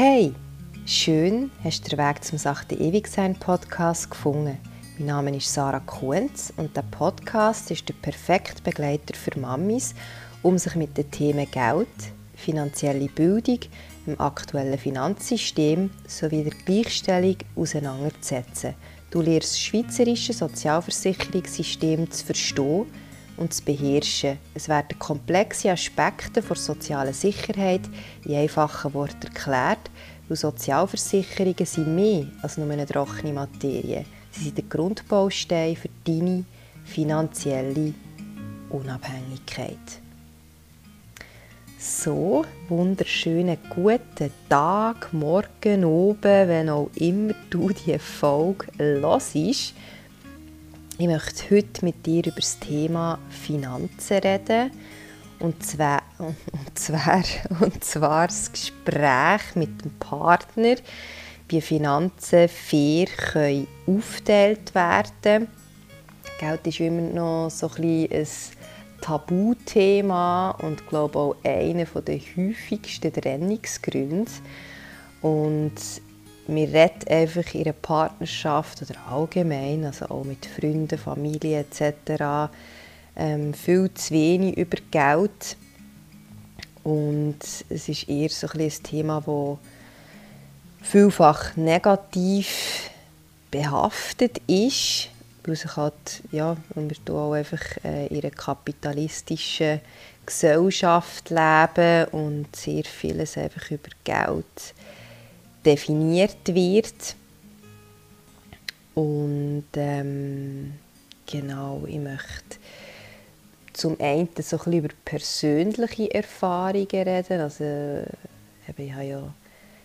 Hey, schön hast du den Weg zum Sachte Ewigsein Podcast gefunden. Mein Name ist Sarah Kuhns und der Podcast ist der perfekte Begleiter für Mamis, um sich mit den Themen Geld, finanzielle Bildung, dem aktuellen Finanzsystem sowie der Gleichstellung auseinanderzusetzen. Du lernst das schweizerische Sozialversicherungssystem zu verstehen und zu beherrschen. Es werden komplexe Aspekte der sozialen Sicherheit in einfachen Worten erklärt, weil Sozialversicherungen sind mehr als nur eine trockene Materie. Sie sind der Grundbaustein für deine finanzielle Unabhängigkeit. So, wunderschönen guten Tag, Morgen, oben, wenn auch immer du diese Folge hörst. Ich möchte heute mit dir über das Thema Finanzen reden. Und zwar, und zwar, und zwar das Gespräch mit dem Partner, wie Finanzen fair können aufgeteilt werden. Geld ist immer noch so ein, ein Tabuthema und glaube auch einer der häufigsten Trennungsgründe. Und wir reden einfach in einer Partnerschaft oder allgemein, also auch mit Freunden, Familie etc., ähm, viel zu wenig über Geld. Und es ist eher so ein, ein Thema, das vielfach negativ behaftet ist weil sich halt, ja, weil wir auch einfach äh, in einer kapitalistischen Gesellschaft leben und sehr vieles einfach über Geld definiert wird. Und ähm, genau, ich möchte zum einen so ein über persönliche Erfahrungen reden. Also, ich habe ja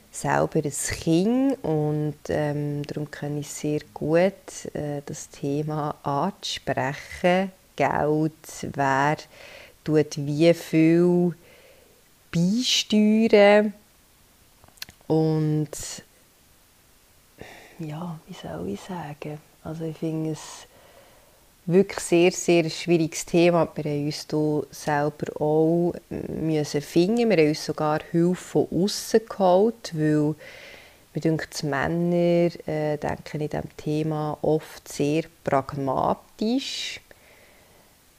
selber ein Kind und ähm, darum kann ich sehr gut äh, das Thema ansprechen. Geld, wer tut wie viel beisteuern und ja, wie soll ich sagen? Also ich finde es wirklich sehr, sehr schwieriges Thema. Wir haben uns hier selber auch müssen finden. Wir haben uns sogar Hilfe von außen geholt, weil mir denkt, Männer äh, denken in diesem Thema oft sehr pragmatisch.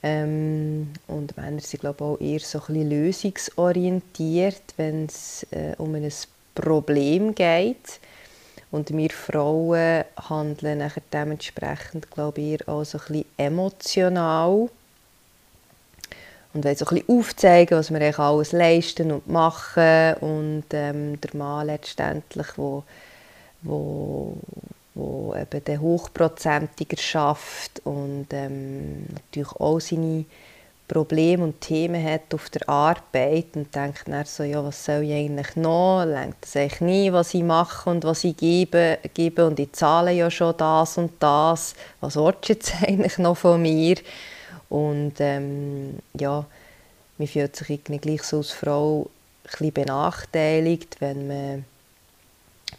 Ähm, und Männer sind glaube ich, auch eher so ein bisschen lösungsorientiert, wenn es äh, um ein Problem geht. Und wir Frauen handeln dementsprechend, glaube ich, auch so ein bisschen emotional. Und wollen so ein bisschen aufzeigen, was wir eigentlich alles leisten und machen. Und ähm, der Mann letztendlich, wo, wo, wo eben den Hochprozentiger schafft und ähm, natürlich auch seine Probleme und Themen hat auf der Arbeit und denkt dann so, ja, was soll ich eigentlich noch? Lenkt das eigentlich nie, was ich mache und was ich gebe, gebe und ich zahle ja schon das und das. Was willst du jetzt eigentlich noch von mir? Und ähm, ja, man fühlt sich irgendwie gleich so als Frau ein bisschen benachteiligt, wenn man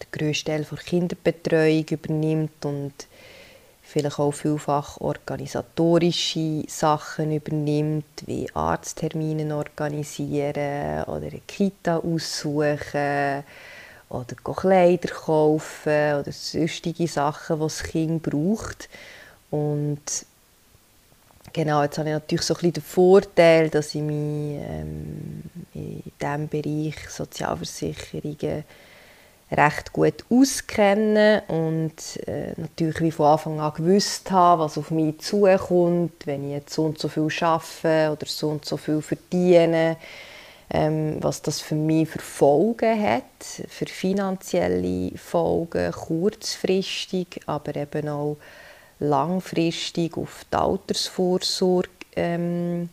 den grössten Teil der Kinderbetreuung übernimmt und vielleicht auch vielfach organisatorische Sachen übernimmt, wie Arzttermine organisieren oder eine Kita aussuchen oder Kleider kaufen oder sonstige Sachen, die das Kind braucht. Und genau, jetzt habe ich natürlich so ein bisschen den Vorteil, dass ich mich ähm, in diesem Bereich Sozialversicherungen recht gut auskennen und äh, natürlich wie von Anfang an gewusst habe, was auf mich zukommt, wenn ich jetzt so und so viel arbeite oder so und so viel verdiene, ähm, was das für mich für Folgen hat, für finanzielle Folgen, kurzfristig, aber eben auch langfristig auf die Altersvorsorge ähm,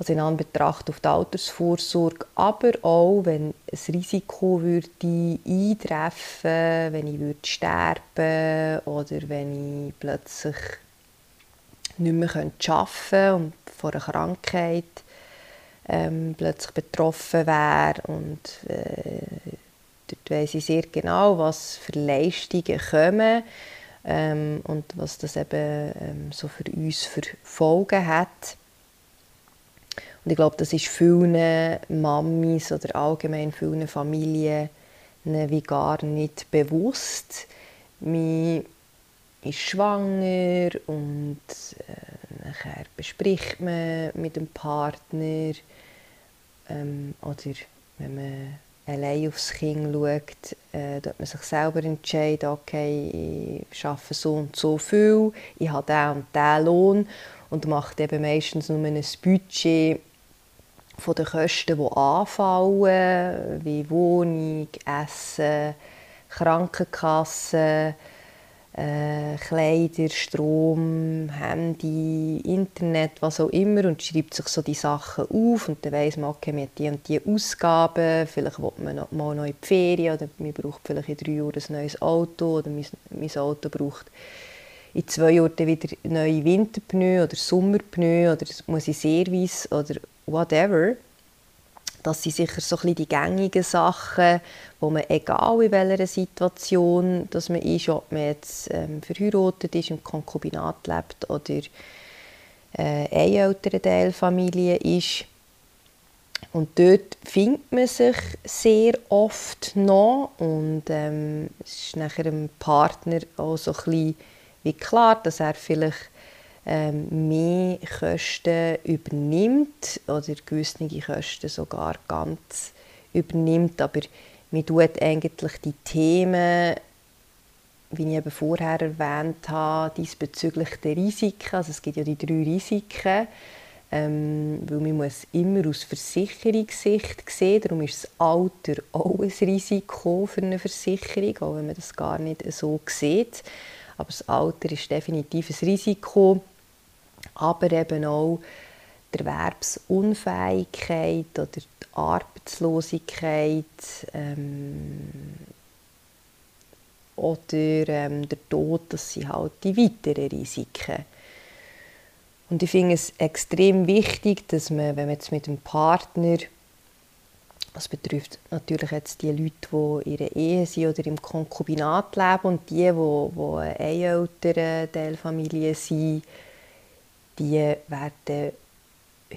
also in Anbetracht auf die Altersvorsorge, aber auch, wenn ein Risiko würde eintreffen, wenn ich würde sterben oder wenn ich plötzlich nicht mehr arbeiten könnte und von einer Krankheit ähm, plötzlich betroffen wäre und äh, dort weiss ich sehr genau, was für Leistungen kommen ähm, und was das eben ähm, so für uns für Folgen hat. Und ich glaube, das ist vielen Mamis oder allgemein vielen Familien wie gar nicht bewusst. Man ist schwanger und äh, bespricht man mit dem Partner ähm, oder wenn man allein aufs Kind schaut, äh, man sich selber entscheidet, okay, ich arbeite so und so viel, ich habe diesen und diesen Lohn und macht eben meistens nur ein Budget von den Kosten, die anfallen, wie Wohnung, Essen, Krankenkasse, äh, Kleider, Strom, Handy, Internet, was auch immer und schreibt sich so die Sachen auf und dann weiss man, okay, man die und die Ausgaben, vielleicht will man noch, mal die Ferien oder man braucht vielleicht in drei Jahren ein neues Auto oder mein, mein Auto braucht in zwei Jahren wieder neue Winterpneu oder Sommerpneu oder muss ich Service oder whatever. Das sind sicher so ein die gängigen Sachen, wo man, egal in welcher Situation dass man ist, ob man jetzt ähm, verheiratet ist, im Konkubinat lebt oder äh, eine ältere Teilfamilie ist. Und dort findet man sich sehr oft noch und ähm, es ist nachher dem Partner auch so ein bisschen wie klar, dass er vielleicht mehr Kosten übernimmt oder gewisse Kosten sogar ganz übernimmt, aber man tut eigentlich die Themen, wie ich eben vorher erwähnt habe, diesbezüglich der Risiken, also es gibt ja die drei Risiken, ähm, weil man muss immer aus Versicherungssicht sehen, darum ist das Alter auch ein Risiko für eine Versicherung, auch wenn man das gar nicht so sieht. Aber das Alter ist definitiv ein Risiko, aber eben auch die Erwerbsunfähigkeit oder die Arbeitslosigkeit ähm, oder ähm, der Tod, das sind halt die weiteren Risiken. Und ich finde es extrem wichtig, dass man, wenn man jetzt mit dem Partner das betrifft natürlich jetzt die Leute, die in ihrer Ehe sind oder im Konkubinat leben und die, die, die eine ältere Teilfamilie sind, die werden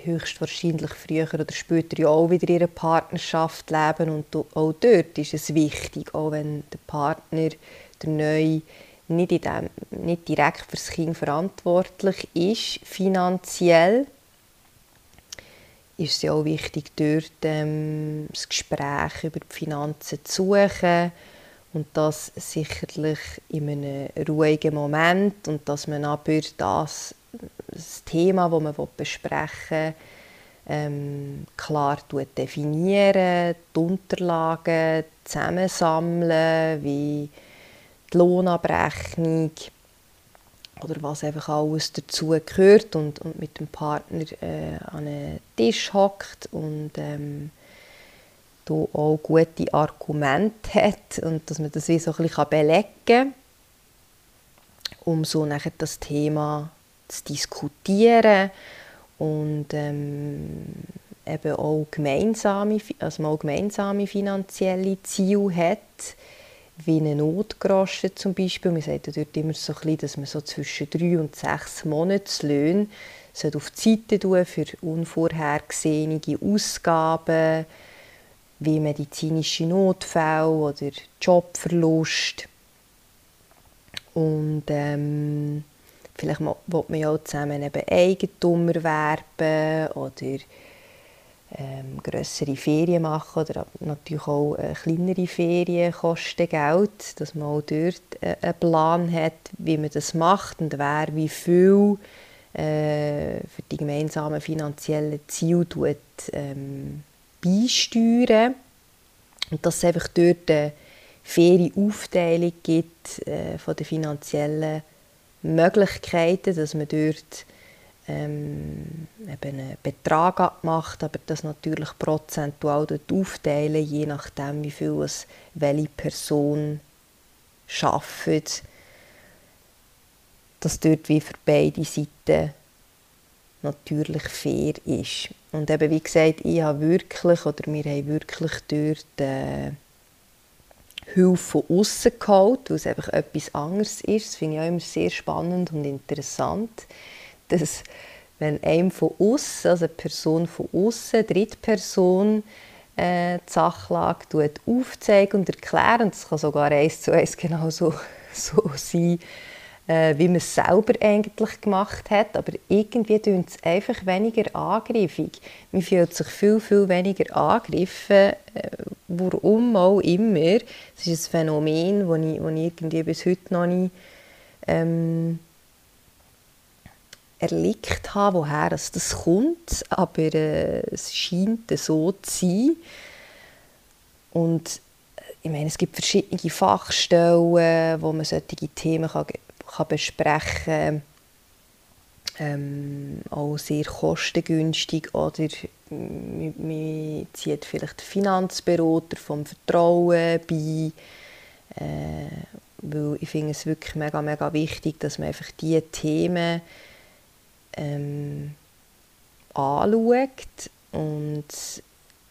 höchstwahrscheinlich früher oder später ja auch wieder in ihrer Partnerschaft leben und auch dort ist es wichtig, auch wenn der Partner, der Neue, nicht, in dem, nicht direkt für das Kind verantwortlich ist, finanziell, ist es ja auch wichtig, dort ähm, das Gespräch über die Finanzen zu suchen und das sicherlich in einem ruhigen Moment und dass man aber das, das Thema, das man besprechen will, ähm, klar definieren, die Unterlagen zusammensammeln, wie die Lohnabrechnung, oder was einfach alles dazu gehört und, und mit dem Partner äh, an einen Tisch hockt und ähm, da auch gute Argumente hat und dass man das wie so ein bisschen belegen kann, um so nachher das Thema zu diskutieren und ähm, eben auch gemeinsame, also auch gemeinsame finanzielle Ziele hat wie eine Notgroschen zum Beispiel. Man sagt dort immer so ein bisschen, dass man so zwischen drei und sechs Monatslöhne auf die Seite tun für unvorhergesehene Ausgaben, wie medizinische Notfälle oder Jobverlust. Und ähm, vielleicht will man ja auch zusammen eben Eigentum erwerben oder ähm, größere Ferien machen oder natürlich auch äh, kleinere Ferien kosten Geld, dass man auch dort äh, einen Plan hat, wie man das macht und wer wie viel äh, für die gemeinsamen finanziellen Ziele tut, ähm, beisteuern. Und dass es einfach dort eine faire Aufteilung gibt äh, von den finanziellen Möglichkeiten, dass man dort ähm, einen Betrag abmacht, aber das natürlich prozentual aufteilen, je nachdem, wie viel es welche Person schafft, dass dort wie für beide Seiten natürlich fair ist. Und eben, wie gesagt, ich habe wirklich, oder wir haben wirklich dort äh, Hilfe von außen geholt, weil es einfach etwas anderes ist. Das finde ich auch immer sehr spannend und interessant dass wenn einem von außen, also eine Person von außen, Drittperson, äh, die Sachlage aufzeigen und erklären. Und das kann sogar eins zu eins genauso so sein, äh, wie man es selber eigentlich gemacht hat. Aber irgendwie tun es einfach weniger angriffig. Man fühlt sich viel, viel weniger angegriffen, äh, warum auch immer. Es ist ein Phänomen, das ich, das ich irgendwie bis heute noch nicht ähm, erlickt habe, woher das kommt, aber äh, es scheint so zu sein. Und äh, ich meine, es gibt verschiedene Fachstellen, wo man solche Themen kann, kann besprechen. Ähm, auch sehr kostengünstig oder man, man zieht vielleicht Finanzberater vom Vertrauen bei. Äh, weil ich finde es wirklich mega, mega wichtig, dass man einfach diese Themen ähm, anschaut und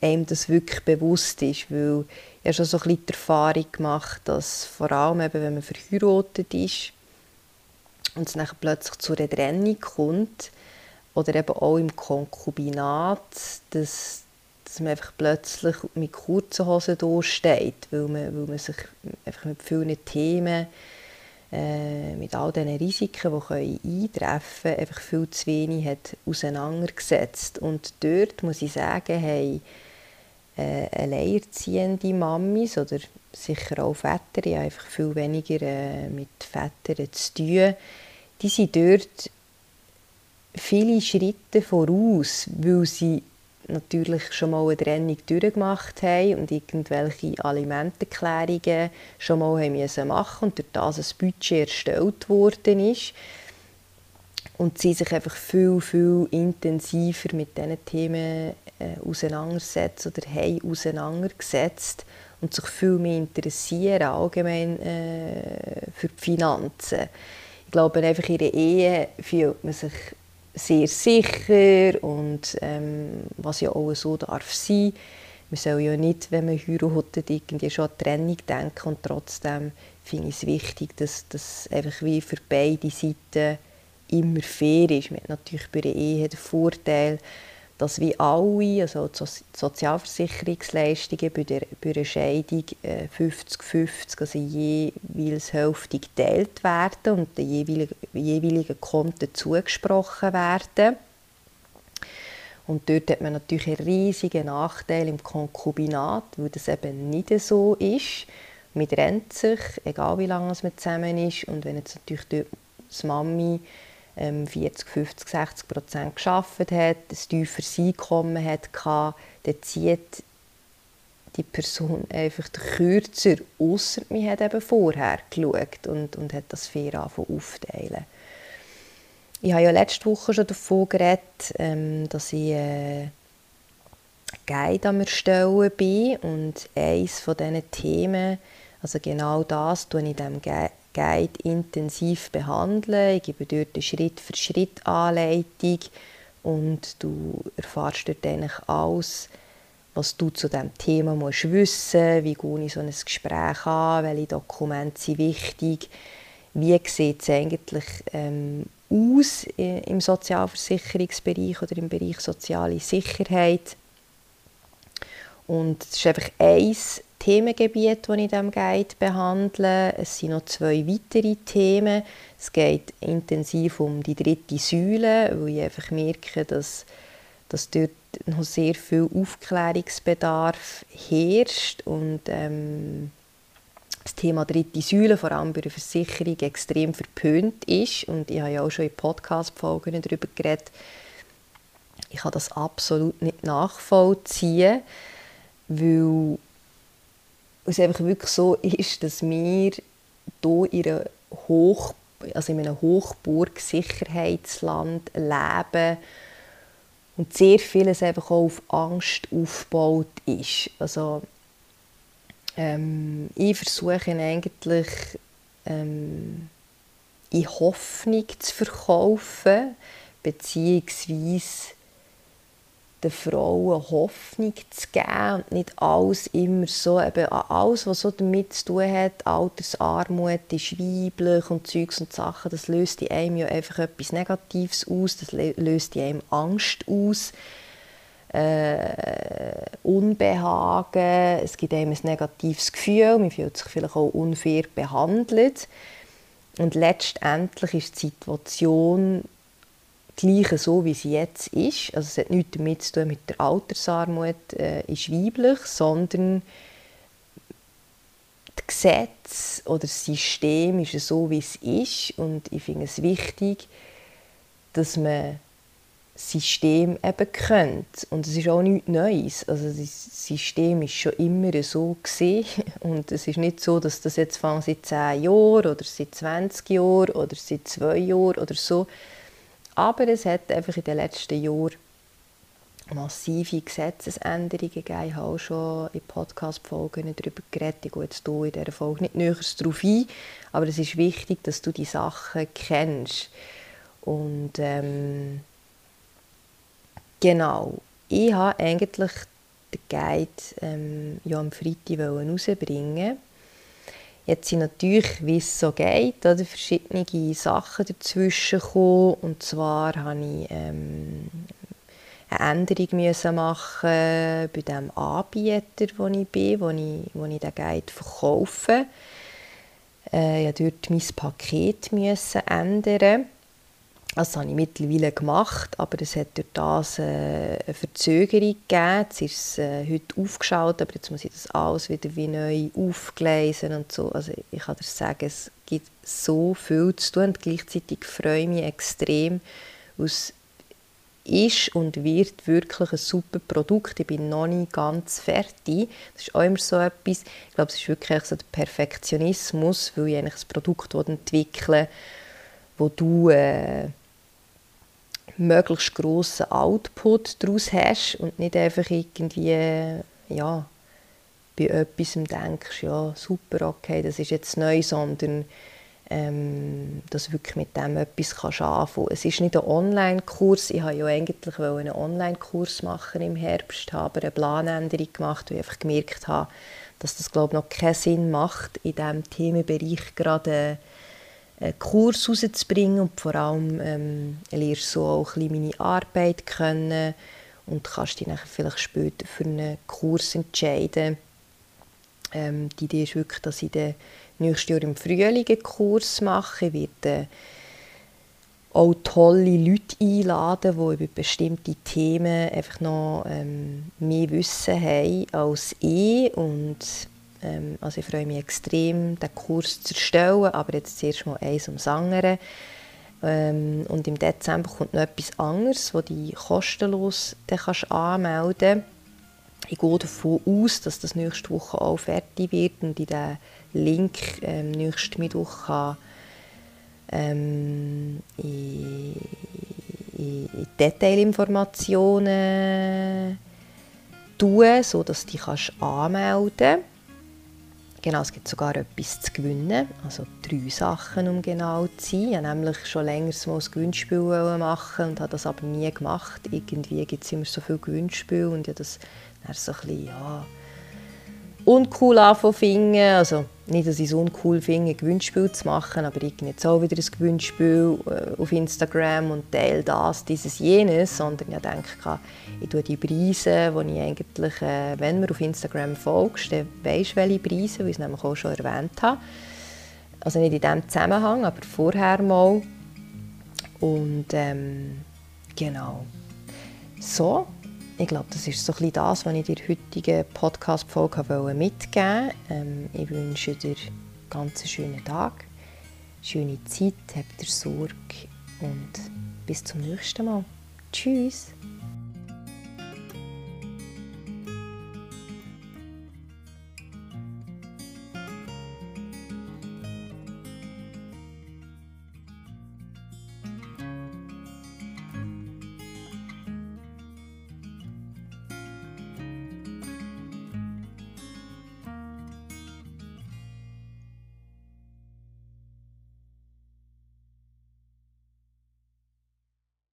einem das wirklich bewusst ist, weil ich habe schon so ein bisschen die Erfahrung gemacht, dass vor allem eben, wenn man verheiratet ist und es dann plötzlich zu einer Trennung kommt oder eben auch im Konkubinat, dass, dass man einfach plötzlich mit kurzen Hosen da steht, weil man, weil man sich einfach mit vielen Themen äh, mit all diesen Risiken, die eintreffen können, einfach viel zu wenig hat auseinandergesetzt. Und dort muss ich sagen, hey, äh, alleinerziehende Mamis oder sicher auch Väter, ich habe einfach viel weniger äh, mit Vätern zu tun, die sind dort viele Schritte voraus, weil sie natürlich schon mal eine Trennung durchgemacht haben und irgendwelche Alimentenklärungen schon mal haben müssen machen und durch das ein Budget erstellt worden ist und sie sich einfach viel, viel intensiver mit diesen Themen äh, auseinandersetzen oder haben auseinandergesetzt und sich viel mehr interessieren allgemein äh, für die Finanzen. Ich glaube, einfach in der Ehe fühlt man sich sehr sicher und ähm, was ja auch so darf sein. Man soll ja nicht, wenn man heiratet, irgendwie schon an Trennung denken und trotzdem finde ich es wichtig, dass das einfach wie für beide Seiten immer fair ist. Man hat natürlich bei der Ehe den Vorteil, dass wie alle, also die Sozialversicherungsleistungen bei der, bei der Scheidung 50-50, äh, also jeweils Hälfte geteilt werden und den jeweiligen, jeweiligen Konten zugesprochen werden. Und dort hat man natürlich einen riesigen Nachteil im Konkubinat, weil das eben nicht so ist. Man trennt sich, egal wie lange man zusammen ist. Und wenn jetzt natürlich die Mami 40, 50, 60 Prozent geschafft hat, ein tieferes Einkommen hat, dann zieht die Person einfach kürzer, außer man hat eben vorher geschaut und, und hat das fair aufteilen. Ich habe ja letzte Woche schon davon geredet, ähm, dass ich äh, Guide am Erstellen bin und eines von diesen Themen, also genau das, tue ich in diesem Guide intensiv behandeln. Ich gebe dort eine Schritt-für-Schritt-Anleitung und du erfährst dort eigentlich alles, was du zu diesem Thema musst wissen wie gehe ich so ein Gespräch an, welche Dokumente sind wichtig, wie sieht es eigentlich ähm, aus im Sozialversicherungsbereich oder im Bereich soziale Sicherheit. Und es ist einfach eins Themengebiete, die ich in diesem Guide behandle. Es sind noch zwei weitere Themen. Es geht intensiv um die dritte Säule, weil ich einfach merke, dass, dass dort noch sehr viel Aufklärungsbedarf herrscht und ähm, das Thema dritte Säule, vor allem bei der Versicherung, extrem verpönt ist. Und ich habe ja auch schon in Podcast-Folgen darüber geredet. Ich kann das absolut nicht nachvollziehen, weil es einfach wirklich so ist, dass wir hier in, einer Hoch, also in einem Hochburg-Sicherheitsland leben und sehr vieles einfach auch auf Angst aufgebaut ist. Also ähm, ich versuche eigentlich ähm, in Hoffnung zu verkaufen, beziehungsweise den Frauen Hoffnung zu geben und nicht alles immer so, eben alles, was so damit zu tun hat, Altersarmut, ist weiblich und Zeugs und Sachen, das löst in einem ja einfach etwas Negatives aus, das löst in einem Angst aus, äh, Unbehagen, es gibt einem ein negatives Gefühl, man fühlt sich vielleicht auch unfair behandelt. Und letztendlich ist die Situation gleich so, wie sie jetzt ist. Also es hat nichts damit zu tun mit der Altersarmut äh, ist weiblich, sondern das Gesetz oder das System ist so, wie es ist. Und ich finde es wichtig, dass man das System eben kennt. Und es ist auch nichts Neues. Also das System ist schon immer so gesehen und es ist nicht so, dass das jetzt seit 10 Jahren oder seit 20 Jahren oder seit 2 Jahren oder so aber es hat einfach in den letzten Jahren massive Gesetzesänderungen gegeben. Ich habe auch schon in Podcast-Folgen darüber geredet. Ich gehe jetzt hier in dieser Folge nicht näher darauf ein, aber es ist wichtig, dass du die Sachen kennst. Und ähm, genau, ich habe eigentlich den Guide ähm, ja am Freitag herausbringen Jetzt sind natürlich, wie es so geht, oder, verschiedene Sachen dazwischen gekommen. Und zwar habe ich ähm, eine Änderung müssen machen bei dem Anbieter, wo ich bin, wo ich, wo ich den Guide verkaufe. Äh, ich musste dort mein Paket müssen ändern. Das habe ich mittlerweile gemacht, aber es hat durch das äh, eine Verzögerung gegeben. Jetzt ist es äh, heute aufgeschaut, aber jetzt muss ich das alles wieder wie neu aufgleisen und so. Also ich kann dir sagen, es gibt so viel zu tun und gleichzeitig freue ich mich extrem. Es ist und wird wirklich ein super Produkt. Ich bin noch nicht ganz fertig. Das ist auch immer so etwas. Ich glaube, es ist wirklich so der Perfektionismus, weil ich eigentlich ein Produkt entwickle, wo du äh, möglichst grossen Output daraus hast und nicht einfach irgendwie ja, bei etwas denkst, ja super, okay, das ist jetzt neu, sondern ähm, dass du wirklich mit dem etwas kannst anfangen. Es ist nicht ein Online-Kurs, ich wollte ja eigentlich einen Online-Kurs machen im Herbst, habe eine Planänderung gemacht, weil ich einfach gemerkt habe, dass das glaube noch keinen Sinn macht, in diesem Themenbereich gerade Kurs rauszubringen und vor allem ähm, lernst so auch ein meine Arbeit kennen und kannst dich nachher vielleicht später für einen Kurs entscheiden. Ähm, die Idee ist wirklich, dass ich den nächstes Jahr im Frühling einen Kurs mache. Ich werde äh, auch tolle Leute einladen, die über bestimmte Themen einfach noch ähm, mehr Wissen haben als ich und also ich freue mich extrem, den Kurs zu erstellen, aber jetzt zuerst mal eins ums andere. Ähm, und im Dezember kommt noch etwas anderes, das du kostenlos kannst anmelden kannst. Ich gehe davon aus, dass das nächste Woche auch fertig wird und ich den Link ähm, nächsten Mittwoch kann, ähm, in, in, in Detailinformationen tun, sodass du dich anmelden kannst. Genau, es gibt sogar etwas zu gewinnen, also drei Sachen, um genau zu sein. Ich wollte nämlich schon länger mal ein Gewinnspiel machen und habe das aber nie gemacht. Irgendwie gibt es immer so viele Gewinnspiele und ich das dann so ein bisschen, ja, uncool anfangen. Also nicht, dass ich es uncool finde, ein Gewinnspiel zu machen, aber ich jetzt auch wieder ein Gewinnspiel äh, auf Instagram und teile das, dieses, jenes, sondern ich denke, ich tue die Preise, die ich eigentlich, äh, wenn man auf Instagram folgt, dann weisst welche Preise, weil ich es nämlich auch schon erwähnt habe. Also nicht in diesem Zusammenhang, aber vorher mal. Und ähm, genau. So, ich glaube, das ist so ein das, was ich dir heutigen Podcast-Folge mitgeben wollte. Ähm, ich wünsche dir einen ganz schönen Tag, schöne Zeit, habt ihr Sorge und bis zum nächsten Mal. Tschüss!